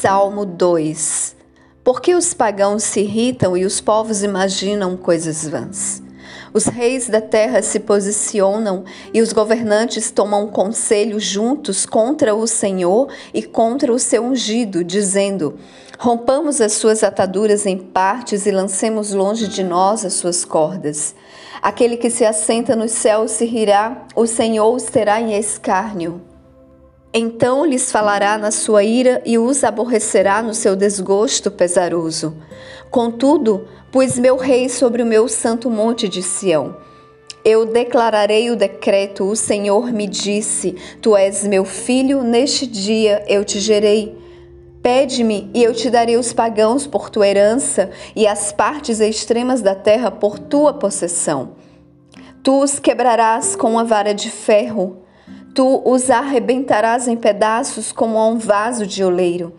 Salmo 2 Porque os pagãos se irritam e os povos imaginam coisas vãs? Os reis da terra se posicionam e os governantes tomam conselho juntos contra o Senhor e contra o seu ungido, dizendo: Rompamos as suas ataduras em partes e lancemos longe de nós as suas cordas. Aquele que se assenta nos céus se rirá, o Senhor os terá em escárnio. Então lhes falará na sua ira e os aborrecerá no seu desgosto pesaroso. Contudo, pus meu rei sobre o meu santo monte de Sião. Eu declararei o decreto, o Senhor me disse: Tu és meu filho, neste dia eu te gerei. Pede-me e eu te darei os pagãos por tua herança e as partes extremas da terra por tua possessão. Tu os quebrarás com uma vara de ferro Tu os arrebentarás em pedaços como a um vaso de oleiro.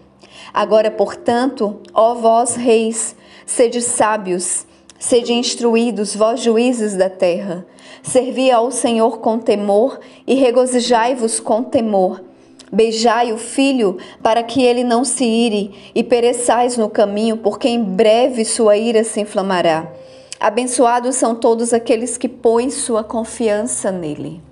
Agora, portanto, ó vós reis, sede sábios, sede instruídos, vós juízes da terra. Servi ao Senhor com temor e regozijai-vos com temor. Beijai o filho, para que ele não se ire, e pereçais no caminho, porque em breve sua ira se inflamará. Abençoados são todos aqueles que põem sua confiança nele.